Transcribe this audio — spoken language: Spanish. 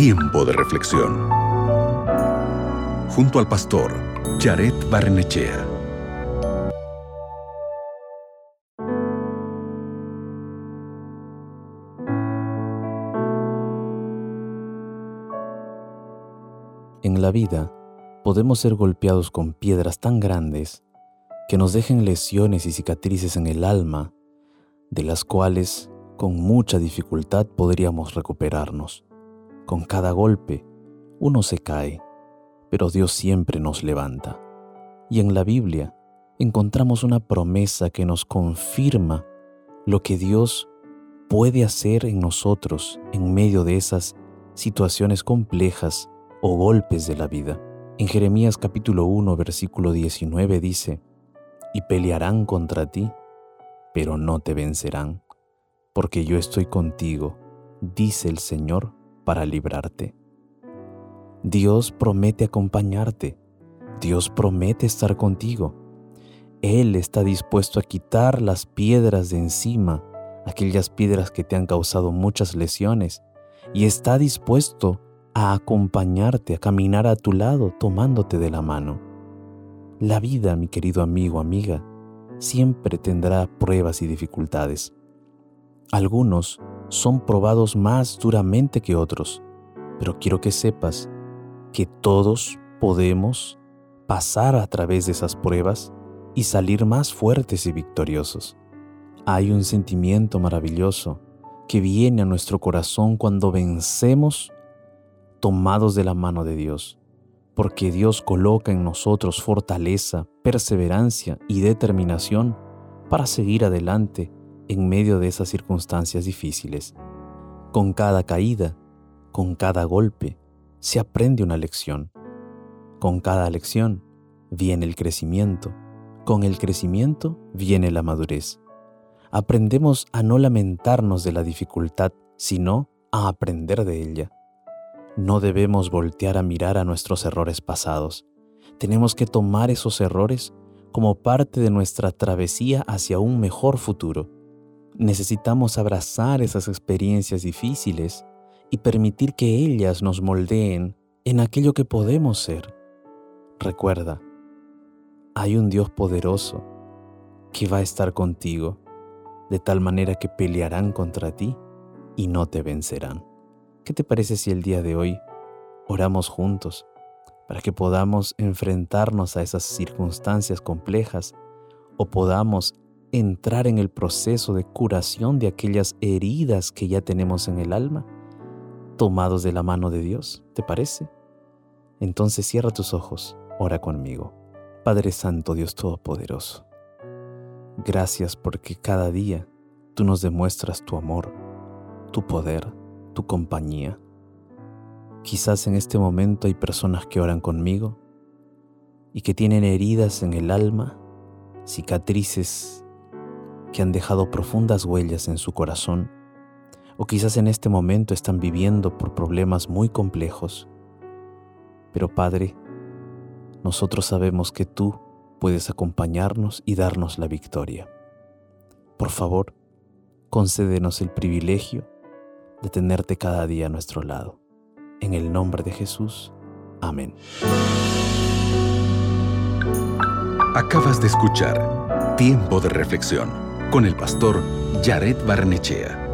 Tiempo de reflexión. Junto al pastor Jared Barnechea. En la vida podemos ser golpeados con piedras tan grandes que nos dejen lesiones y cicatrices en el alma, de las cuales con mucha dificultad podríamos recuperarnos. Con cada golpe, uno se cae, pero Dios siempre nos levanta. Y en la Biblia encontramos una promesa que nos confirma lo que Dios puede hacer en nosotros en medio de esas situaciones complejas o golpes de la vida. En Jeremías capítulo 1 versículo 19 dice, y pelearán contra ti, pero no te vencerán, porque yo estoy contigo, dice el Señor, para librarte. Dios promete acompañarte, Dios promete estar contigo. Él está dispuesto a quitar las piedras de encima, aquellas piedras que te han causado muchas lesiones, y está dispuesto a acompañarte, a caminar a tu lado, tomándote de la mano. La vida, mi querido amigo, amiga, siempre tendrá pruebas y dificultades. Algunos son probados más duramente que otros, pero quiero que sepas que todos podemos pasar a través de esas pruebas y salir más fuertes y victoriosos. Hay un sentimiento maravilloso que viene a nuestro corazón cuando vencemos tomados de la mano de Dios, porque Dios coloca en nosotros fortaleza, perseverancia y determinación para seguir adelante en medio de esas circunstancias difíciles. Con cada caída, con cada golpe, se aprende una lección. Con cada lección viene el crecimiento. Con el crecimiento viene la madurez. Aprendemos a no lamentarnos de la dificultad, sino a aprender de ella. No debemos voltear a mirar a nuestros errores pasados. Tenemos que tomar esos errores como parte de nuestra travesía hacia un mejor futuro. Necesitamos abrazar esas experiencias difíciles y permitir que ellas nos moldeen en aquello que podemos ser. Recuerda, hay un Dios poderoso que va a estar contigo, de tal manera que pelearán contra ti y no te vencerán. ¿Qué te parece si el día de hoy oramos juntos para que podamos enfrentarnos a esas circunstancias complejas o podamos entrar en el proceso de curación de aquellas heridas que ya tenemos en el alma, tomados de la mano de Dios? ¿Te parece? Entonces cierra tus ojos, ora conmigo. Padre Santo, Dios Todopoderoso, gracias porque cada día tú nos demuestras tu amor, tu poder, tu compañía. Quizás en este momento hay personas que oran conmigo y que tienen heridas en el alma, cicatrices que han dejado profundas huellas en su corazón, o quizás en este momento están viviendo por problemas muy complejos. Pero Padre, nosotros sabemos que tú puedes acompañarnos y darnos la victoria. Por favor, concédenos el privilegio de tenerte cada día a nuestro lado. En el nombre de Jesús. Amén. Acabas de escuchar Tiempo de Reflexión con el pastor Jared Barnechea.